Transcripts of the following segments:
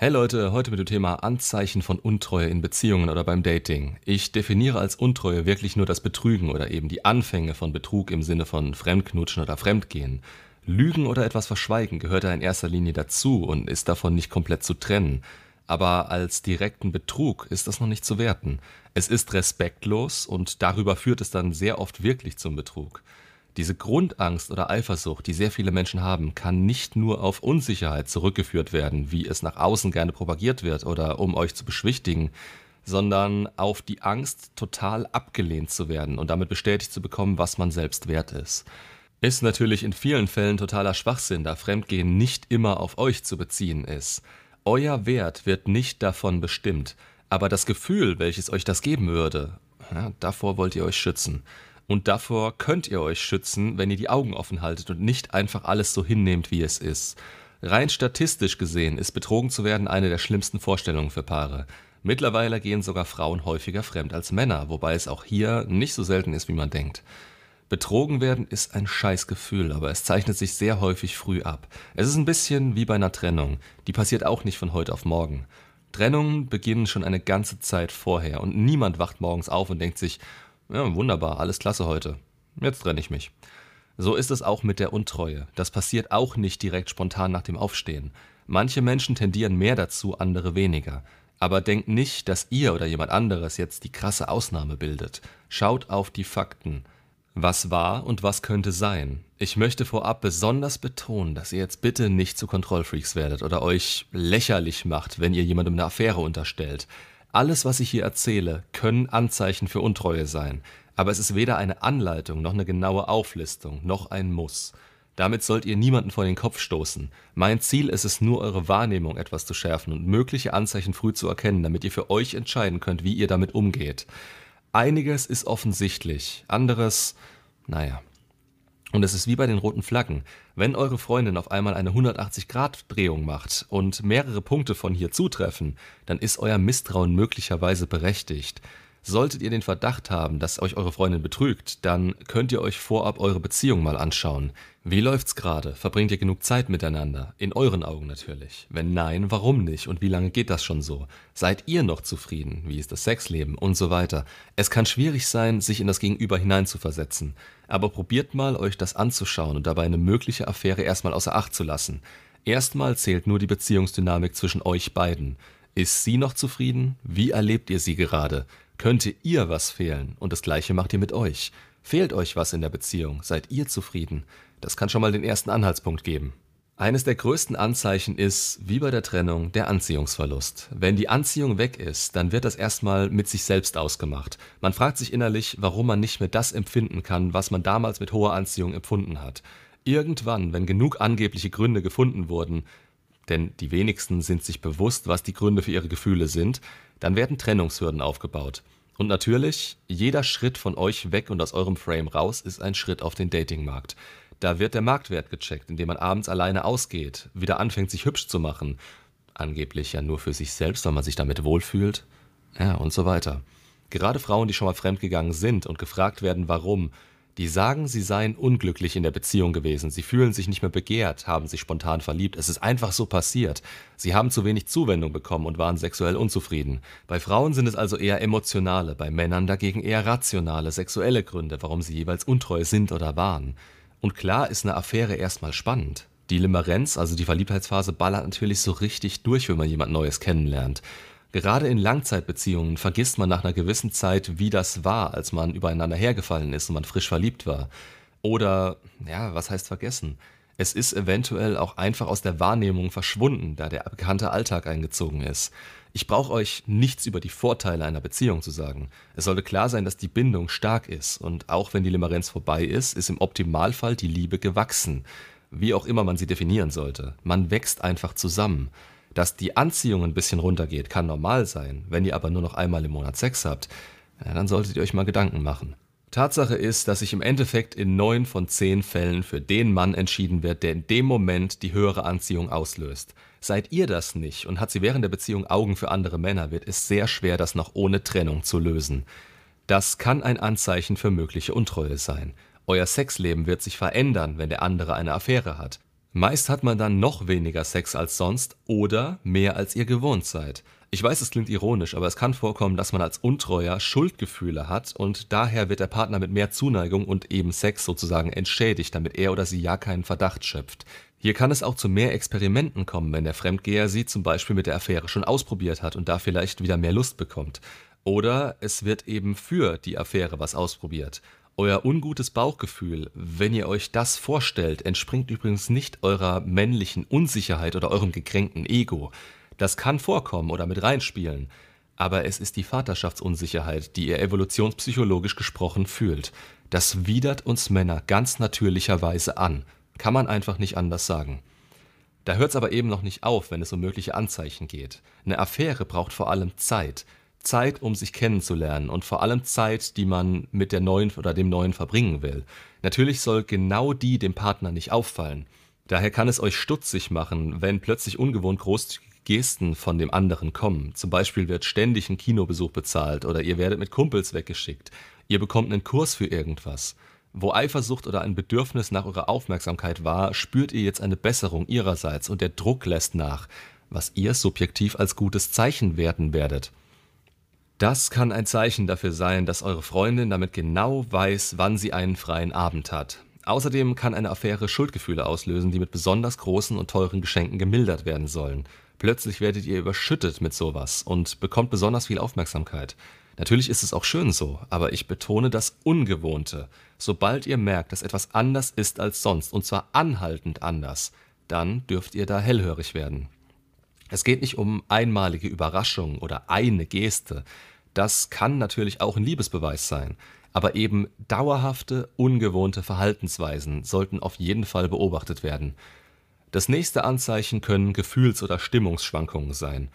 Hey Leute, heute mit dem Thema Anzeichen von Untreue in Beziehungen oder beim Dating. Ich definiere als Untreue wirklich nur das Betrügen oder eben die Anfänge von Betrug im Sinne von Fremdknutschen oder Fremdgehen. Lügen oder etwas verschweigen gehört da in erster Linie dazu und ist davon nicht komplett zu trennen. Aber als direkten Betrug ist das noch nicht zu werten. Es ist respektlos und darüber führt es dann sehr oft wirklich zum Betrug. Diese Grundangst oder Eifersucht, die sehr viele Menschen haben, kann nicht nur auf Unsicherheit zurückgeführt werden, wie es nach außen gerne propagiert wird oder um euch zu beschwichtigen, sondern auf die Angst, total abgelehnt zu werden und damit bestätigt zu bekommen, was man selbst wert ist. Ist natürlich in vielen Fällen totaler Schwachsinn, da Fremdgehen nicht immer auf euch zu beziehen ist. Euer Wert wird nicht davon bestimmt, aber das Gefühl, welches euch das geben würde, ja, davor wollt ihr euch schützen. Und davor könnt ihr euch schützen, wenn ihr die Augen offen haltet und nicht einfach alles so hinnehmt, wie es ist. Rein statistisch gesehen ist betrogen zu werden eine der schlimmsten Vorstellungen für Paare. Mittlerweile gehen sogar Frauen häufiger fremd als Männer, wobei es auch hier nicht so selten ist, wie man denkt. Betrogen werden ist ein Scheißgefühl, aber es zeichnet sich sehr häufig früh ab. Es ist ein bisschen wie bei einer Trennung. Die passiert auch nicht von heute auf morgen. Trennungen beginnen schon eine ganze Zeit vorher und niemand wacht morgens auf und denkt sich, ja, wunderbar, alles klasse heute. Jetzt trenne ich mich. So ist es auch mit der Untreue. Das passiert auch nicht direkt spontan nach dem Aufstehen. Manche Menschen tendieren mehr dazu, andere weniger. Aber denkt nicht, dass ihr oder jemand anderes jetzt die krasse Ausnahme bildet. Schaut auf die Fakten. Was war und was könnte sein? Ich möchte vorab besonders betonen, dass ihr jetzt bitte nicht zu Kontrollfreaks werdet oder euch lächerlich macht, wenn ihr jemandem eine Affäre unterstellt. Alles, was ich hier erzähle, können Anzeichen für Untreue sein, aber es ist weder eine Anleitung noch eine genaue Auflistung noch ein Muss. Damit sollt ihr niemanden vor den Kopf stoßen. Mein Ziel ist es nur, eure Wahrnehmung etwas zu schärfen und mögliche Anzeichen früh zu erkennen, damit ihr für euch entscheiden könnt, wie ihr damit umgeht. Einiges ist offensichtlich, anderes, naja. Und es ist wie bei den roten Flaggen. Wenn eure Freundin auf einmal eine 180-Grad-Drehung macht und mehrere Punkte von hier zutreffen, dann ist euer Misstrauen möglicherweise berechtigt. Solltet ihr den Verdacht haben, dass euch eure Freundin betrügt, dann könnt ihr euch vorab eure Beziehung mal anschauen. Wie läuft's gerade? Verbringt ihr genug Zeit miteinander? In euren Augen natürlich. Wenn nein, warum nicht? Und wie lange geht das schon so? Seid ihr noch zufrieden? Wie ist das Sexleben? Und so weiter. Es kann schwierig sein, sich in das Gegenüber hineinzuversetzen. Aber probiert mal, euch das anzuschauen und dabei eine mögliche Affäre erstmal außer Acht zu lassen. Erstmal zählt nur die Beziehungsdynamik zwischen euch beiden. Ist sie noch zufrieden? Wie erlebt ihr sie gerade? Könnte ihr was fehlen? Und das gleiche macht ihr mit euch. Fehlt euch was in der Beziehung? Seid ihr zufrieden? Das kann schon mal den ersten Anhaltspunkt geben. Eines der größten Anzeichen ist, wie bei der Trennung, der Anziehungsverlust. Wenn die Anziehung weg ist, dann wird das erstmal mit sich selbst ausgemacht. Man fragt sich innerlich, warum man nicht mehr das empfinden kann, was man damals mit hoher Anziehung empfunden hat. Irgendwann, wenn genug angebliche Gründe gefunden wurden, denn die wenigsten sind sich bewusst, was die Gründe für ihre Gefühle sind, dann werden Trennungshürden aufgebaut. Und natürlich, jeder Schritt von euch weg und aus eurem Frame raus ist ein Schritt auf den Datingmarkt. Da wird der Marktwert gecheckt, indem man abends alleine ausgeht, wieder anfängt, sich hübsch zu machen. Angeblich ja nur für sich selbst, weil man sich damit wohlfühlt. Ja, und so weiter. Gerade Frauen, die schon mal fremdgegangen sind und gefragt werden, warum, die sagen, sie seien unglücklich in der Beziehung gewesen, sie fühlen sich nicht mehr begehrt, haben sich spontan verliebt, es ist einfach so passiert. Sie haben zu wenig Zuwendung bekommen und waren sexuell unzufrieden. Bei Frauen sind es also eher emotionale, bei Männern dagegen eher rationale, sexuelle Gründe, warum sie jeweils untreu sind oder waren. Und klar ist eine Affäre erstmal spannend. Die Limerenz, also die Verliebtheitsphase, ballert natürlich so richtig durch, wenn man jemand Neues kennenlernt. Gerade in Langzeitbeziehungen vergisst man nach einer gewissen Zeit, wie das war, als man übereinander hergefallen ist und man frisch verliebt war. Oder, ja, was heißt vergessen? Es ist eventuell auch einfach aus der Wahrnehmung verschwunden, da der bekannte Alltag eingezogen ist. Ich brauche euch nichts über die Vorteile einer Beziehung zu sagen. Es sollte klar sein, dass die Bindung stark ist und auch wenn die Limerenz vorbei ist, ist im Optimalfall die Liebe gewachsen. Wie auch immer man sie definieren sollte. Man wächst einfach zusammen. Dass die Anziehung ein bisschen runtergeht, kann normal sein. Wenn ihr aber nur noch einmal im Monat Sex habt, dann solltet ihr euch mal Gedanken machen. Tatsache ist, dass sich im Endeffekt in neun von zehn Fällen für den Mann entschieden wird, der in dem Moment die höhere Anziehung auslöst. Seid ihr das nicht und hat sie während der Beziehung Augen für andere Männer, wird es sehr schwer, das noch ohne Trennung zu lösen. Das kann ein Anzeichen für mögliche Untreue sein. Euer Sexleben wird sich verändern, wenn der andere eine Affäre hat. Meist hat man dann noch weniger Sex als sonst oder mehr als ihr gewohnt seid. Ich weiß, es klingt ironisch, aber es kann vorkommen, dass man als Untreuer Schuldgefühle hat und daher wird der Partner mit mehr Zuneigung und eben Sex sozusagen entschädigt, damit er oder sie ja keinen Verdacht schöpft. Hier kann es auch zu mehr Experimenten kommen, wenn der Fremdgeher sie zum Beispiel mit der Affäre schon ausprobiert hat und da vielleicht wieder mehr Lust bekommt. Oder es wird eben für die Affäre was ausprobiert. Euer ungutes Bauchgefühl, wenn ihr euch das vorstellt, entspringt übrigens nicht eurer männlichen Unsicherheit oder eurem gekränkten Ego. Das kann vorkommen oder mit reinspielen, aber es ist die Vaterschaftsunsicherheit, die ihr evolutionspsychologisch gesprochen fühlt. Das widert uns Männer ganz natürlicherweise an. Kann man einfach nicht anders sagen. Da hört es aber eben noch nicht auf, wenn es um mögliche Anzeichen geht. Eine Affäre braucht vor allem Zeit. Zeit, um sich kennenzulernen und vor allem Zeit, die man mit der neuen oder dem neuen verbringen will. Natürlich soll genau die dem Partner nicht auffallen. Daher kann es euch stutzig machen, wenn plötzlich ungewohnt großzügige Gesten von dem anderen kommen. Zum Beispiel wird ständig ein Kinobesuch bezahlt oder ihr werdet mit Kumpels weggeschickt. Ihr bekommt einen Kurs für irgendwas. Wo Eifersucht oder ein Bedürfnis nach eurer Aufmerksamkeit war, spürt ihr jetzt eine Besserung ihrerseits und der Druck lässt nach, was ihr subjektiv als gutes Zeichen werten werdet. Das kann ein Zeichen dafür sein, dass eure Freundin damit genau weiß, wann sie einen freien Abend hat. Außerdem kann eine Affäre Schuldgefühle auslösen, die mit besonders großen und teuren Geschenken gemildert werden sollen. Plötzlich werdet ihr überschüttet mit sowas und bekommt besonders viel Aufmerksamkeit. Natürlich ist es auch schön so, aber ich betone das Ungewohnte. Sobald ihr merkt, dass etwas anders ist als sonst, und zwar anhaltend anders, dann dürft ihr da hellhörig werden. Es geht nicht um einmalige Überraschung oder eine Geste. Das kann natürlich auch ein Liebesbeweis sein. Aber eben dauerhafte, ungewohnte Verhaltensweisen sollten auf jeden Fall beobachtet werden. Das nächste Anzeichen können Gefühls- oder Stimmungsschwankungen sein.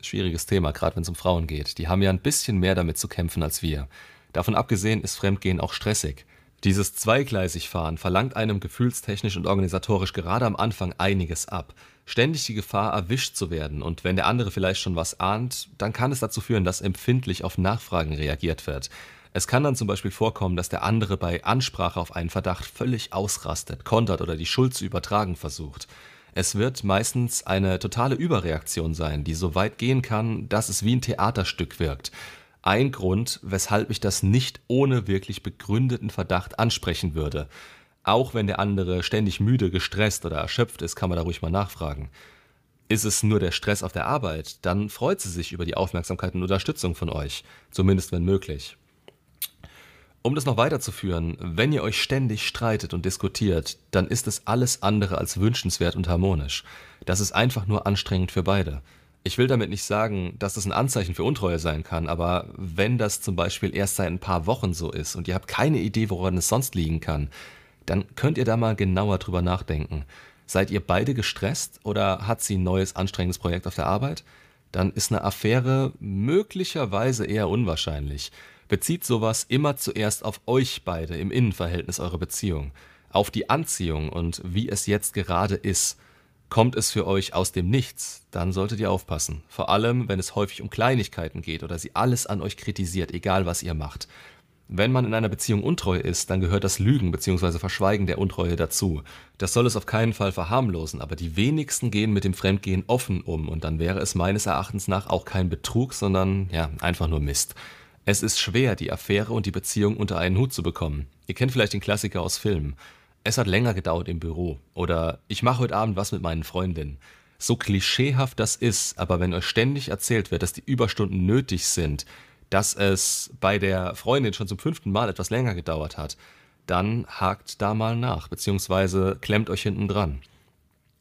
Schwieriges Thema, gerade wenn es um Frauen geht. Die haben ja ein bisschen mehr damit zu kämpfen als wir. Davon abgesehen ist Fremdgehen auch stressig. Dieses Zweigleisigfahren verlangt einem gefühlstechnisch und organisatorisch gerade am Anfang einiges ab. Ständig die Gefahr, erwischt zu werden und wenn der andere vielleicht schon was ahnt, dann kann es dazu führen, dass empfindlich auf Nachfragen reagiert wird. Es kann dann zum Beispiel vorkommen, dass der andere bei Ansprache auf einen Verdacht völlig ausrastet, kontert oder die Schuld zu übertragen versucht. Es wird meistens eine totale Überreaktion sein, die so weit gehen kann, dass es wie ein Theaterstück wirkt ein Grund, weshalb ich das nicht ohne wirklich begründeten Verdacht ansprechen würde. Auch wenn der andere ständig müde, gestresst oder erschöpft ist, kann man da ruhig mal nachfragen. Ist es nur der Stress auf der Arbeit, dann freut sie sich über die Aufmerksamkeit und Unterstützung von euch, zumindest wenn möglich. Um das noch weiterzuführen, wenn ihr euch ständig streitet und diskutiert, dann ist es alles andere als wünschenswert und harmonisch. Das ist einfach nur anstrengend für beide. Ich will damit nicht sagen, dass das ein Anzeichen für Untreue sein kann, aber wenn das zum Beispiel erst seit ein paar Wochen so ist und ihr habt keine Idee, woran es sonst liegen kann, dann könnt ihr da mal genauer drüber nachdenken. Seid ihr beide gestresst oder hat sie ein neues anstrengendes Projekt auf der Arbeit? Dann ist eine Affäre möglicherweise eher unwahrscheinlich. Bezieht sowas immer zuerst auf euch beide im Innenverhältnis eurer Beziehung, auf die Anziehung und wie es jetzt gerade ist – Kommt es für euch aus dem Nichts, dann solltet ihr aufpassen. Vor allem, wenn es häufig um Kleinigkeiten geht oder sie alles an euch kritisiert, egal was ihr macht. Wenn man in einer Beziehung untreu ist, dann gehört das Lügen bzw. Verschweigen der Untreue dazu. Das soll es auf keinen Fall verharmlosen, aber die wenigsten gehen mit dem Fremdgehen offen um und dann wäre es meines Erachtens nach auch kein Betrug, sondern ja, einfach nur Mist. Es ist schwer, die Affäre und die Beziehung unter einen Hut zu bekommen. Ihr kennt vielleicht den Klassiker aus Filmen. Es hat länger gedauert im Büro. Oder ich mache heute Abend was mit meinen Freundinnen. So klischeehaft das ist, aber wenn euch ständig erzählt wird, dass die Überstunden nötig sind, dass es bei der Freundin schon zum fünften Mal etwas länger gedauert hat, dann hakt da mal nach, beziehungsweise klemmt euch hinten dran.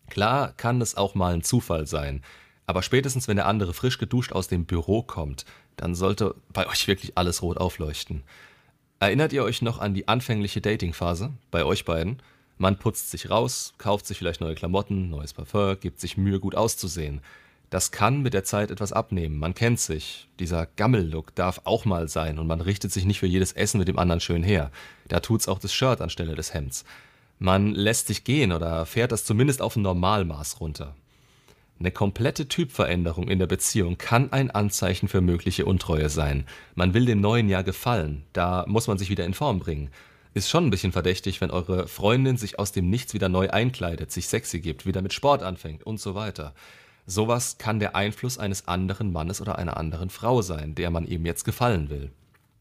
Klar kann es auch mal ein Zufall sein, aber spätestens wenn der andere frisch geduscht aus dem Büro kommt, dann sollte bei euch wirklich alles rot aufleuchten. Erinnert ihr euch noch an die anfängliche Datingphase bei euch beiden? Man putzt sich raus, kauft sich vielleicht neue Klamotten, neues Parfum, gibt sich Mühe, gut auszusehen. Das kann mit der Zeit etwas abnehmen. Man kennt sich. Dieser Gammel-Look darf auch mal sein und man richtet sich nicht für jedes Essen mit dem anderen schön her. Da tut's auch das Shirt anstelle des Hemds. Man lässt sich gehen oder fährt das zumindest auf ein Normalmaß runter. Eine komplette Typveränderung in der Beziehung kann ein Anzeichen für mögliche Untreue sein. Man will dem neuen Jahr gefallen, da muss man sich wieder in Form bringen. Ist schon ein bisschen verdächtig, wenn eure Freundin sich aus dem Nichts wieder neu einkleidet, sich sexy gibt, wieder mit Sport anfängt und so weiter. Sowas kann der Einfluss eines anderen Mannes oder einer anderen Frau sein, der man eben jetzt gefallen will.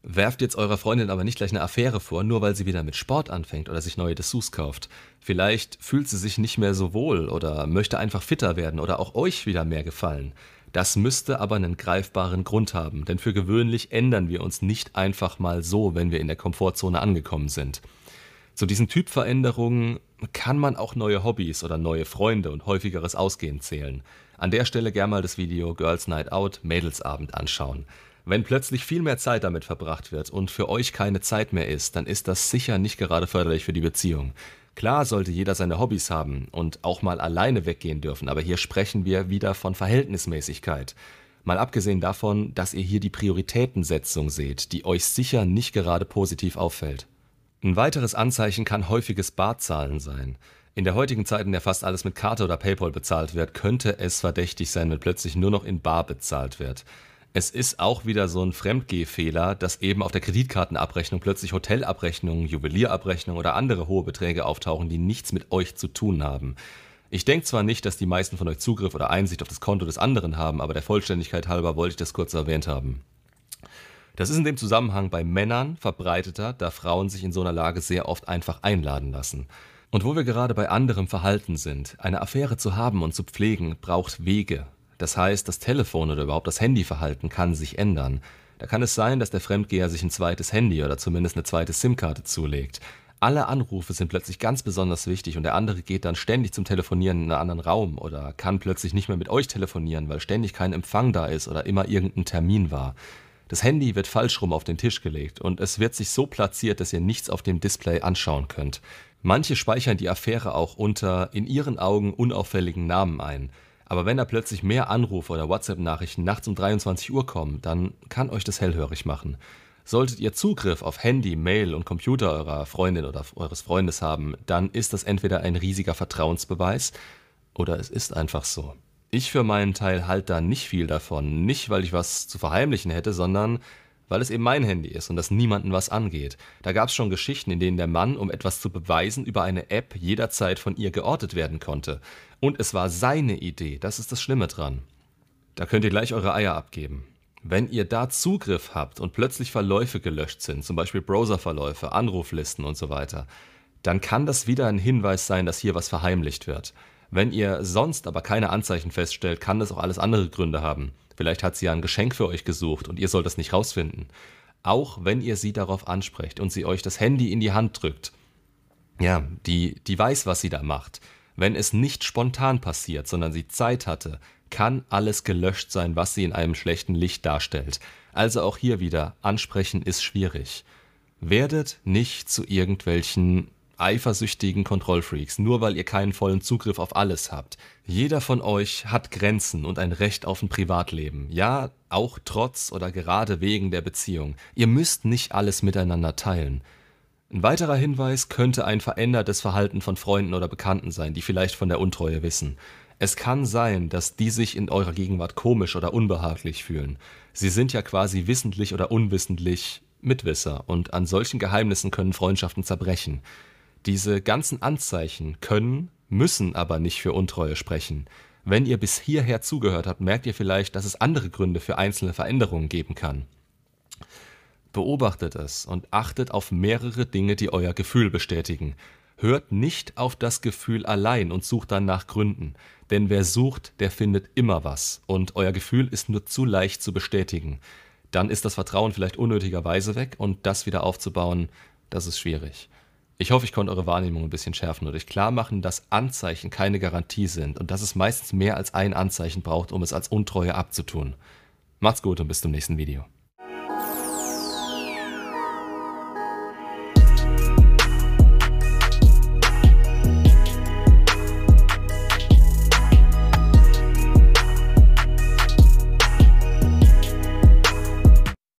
Werft jetzt eurer Freundin aber nicht gleich eine Affäre vor, nur weil sie wieder mit Sport anfängt oder sich neue Dessous kauft. Vielleicht fühlt sie sich nicht mehr so wohl oder möchte einfach fitter werden oder auch euch wieder mehr gefallen. Das müsste aber einen greifbaren Grund haben, denn für gewöhnlich ändern wir uns nicht einfach mal so, wenn wir in der Komfortzone angekommen sind. Zu diesen Typveränderungen kann man auch neue Hobbys oder neue Freunde und häufigeres Ausgehen zählen. An der Stelle gern mal das Video Girls Night Out Mädelsabend anschauen. Wenn plötzlich viel mehr Zeit damit verbracht wird und für euch keine Zeit mehr ist, dann ist das sicher nicht gerade förderlich für die Beziehung. Klar sollte jeder seine Hobbys haben und auch mal alleine weggehen dürfen, aber hier sprechen wir wieder von Verhältnismäßigkeit. Mal abgesehen davon, dass ihr hier die Prioritätensetzung seht, die euch sicher nicht gerade positiv auffällt. Ein weiteres Anzeichen kann häufiges Barzahlen sein. In der heutigen Zeit, in der fast alles mit Karte oder PayPal bezahlt wird, könnte es verdächtig sein, wenn plötzlich nur noch in Bar bezahlt wird. Es ist auch wieder so ein Fremdgehfehler, dass eben auf der Kreditkartenabrechnung plötzlich Hotelabrechnungen, Juwelierabrechnungen oder andere hohe Beträge auftauchen, die nichts mit euch zu tun haben. Ich denke zwar nicht, dass die meisten von euch Zugriff oder Einsicht auf das Konto des anderen haben, aber der Vollständigkeit halber wollte ich das kurz erwähnt haben. Das ist in dem Zusammenhang bei Männern verbreiteter, da Frauen sich in so einer Lage sehr oft einfach einladen lassen. Und wo wir gerade bei anderem Verhalten sind, eine Affäre zu haben und zu pflegen, braucht Wege, das heißt, das Telefon oder überhaupt das Handyverhalten kann sich ändern. Da kann es sein, dass der Fremdgeher sich ein zweites Handy oder zumindest eine zweite SIM-Karte zulegt. Alle Anrufe sind plötzlich ganz besonders wichtig und der andere geht dann ständig zum Telefonieren in einen anderen Raum oder kann plötzlich nicht mehr mit euch telefonieren, weil ständig kein Empfang da ist oder immer irgendein Termin war. Das Handy wird falsch rum auf den Tisch gelegt und es wird sich so platziert, dass ihr nichts auf dem Display anschauen könnt. Manche speichern die Affäre auch unter in ihren Augen unauffälligen Namen ein. Aber wenn da plötzlich mehr Anrufe oder WhatsApp-Nachrichten nachts um 23 Uhr kommen, dann kann euch das hellhörig machen. Solltet ihr Zugriff auf Handy, Mail und Computer eurer Freundin oder eures Freundes haben, dann ist das entweder ein riesiger Vertrauensbeweis oder es ist einfach so. Ich für meinen Teil halte da nicht viel davon, nicht weil ich was zu verheimlichen hätte, sondern weil es eben mein Handy ist und das niemanden was angeht. Da gab es schon Geschichten, in denen der Mann, um etwas zu beweisen, über eine App jederzeit von ihr geortet werden konnte. Und es war seine Idee, das ist das Schlimme dran. Da könnt ihr gleich eure Eier abgeben. Wenn ihr da Zugriff habt und plötzlich Verläufe gelöscht sind, zum Beispiel Browserverläufe, Anruflisten und so weiter, dann kann das wieder ein Hinweis sein, dass hier was verheimlicht wird. Wenn ihr sonst aber keine Anzeichen feststellt, kann das auch alles andere Gründe haben. Vielleicht hat sie ja ein Geschenk für euch gesucht und ihr sollt es nicht rausfinden. Auch wenn ihr sie darauf ansprecht und sie euch das Handy in die Hand drückt. Ja, die, die weiß, was sie da macht. Wenn es nicht spontan passiert, sondern sie Zeit hatte, kann alles gelöscht sein, was sie in einem schlechten Licht darstellt. Also auch hier wieder, ansprechen ist schwierig. Werdet nicht zu irgendwelchen eifersüchtigen Kontrollfreaks, nur weil ihr keinen vollen Zugriff auf alles habt. Jeder von euch hat Grenzen und ein Recht auf ein Privatleben. Ja, auch trotz oder gerade wegen der Beziehung. Ihr müsst nicht alles miteinander teilen. Ein weiterer Hinweis könnte ein verändertes Verhalten von Freunden oder Bekannten sein, die vielleicht von der Untreue wissen. Es kann sein, dass die sich in eurer Gegenwart komisch oder unbehaglich fühlen. Sie sind ja quasi wissentlich oder unwissentlich Mitwisser und an solchen Geheimnissen können Freundschaften zerbrechen. Diese ganzen Anzeichen können, müssen aber nicht für Untreue sprechen. Wenn ihr bis hierher zugehört habt, merkt ihr vielleicht, dass es andere Gründe für einzelne Veränderungen geben kann. Beobachtet es und achtet auf mehrere Dinge, die euer Gefühl bestätigen. Hört nicht auf das Gefühl allein und sucht dann nach Gründen, denn wer sucht, der findet immer was und euer Gefühl ist nur zu leicht zu bestätigen. Dann ist das Vertrauen vielleicht unnötigerweise weg und das wieder aufzubauen, das ist schwierig. Ich hoffe, ich konnte eure Wahrnehmung ein bisschen schärfen und euch klar machen, dass Anzeichen keine Garantie sind und dass es meistens mehr als ein Anzeichen braucht, um es als Untreue abzutun. Macht's gut und bis zum nächsten Video.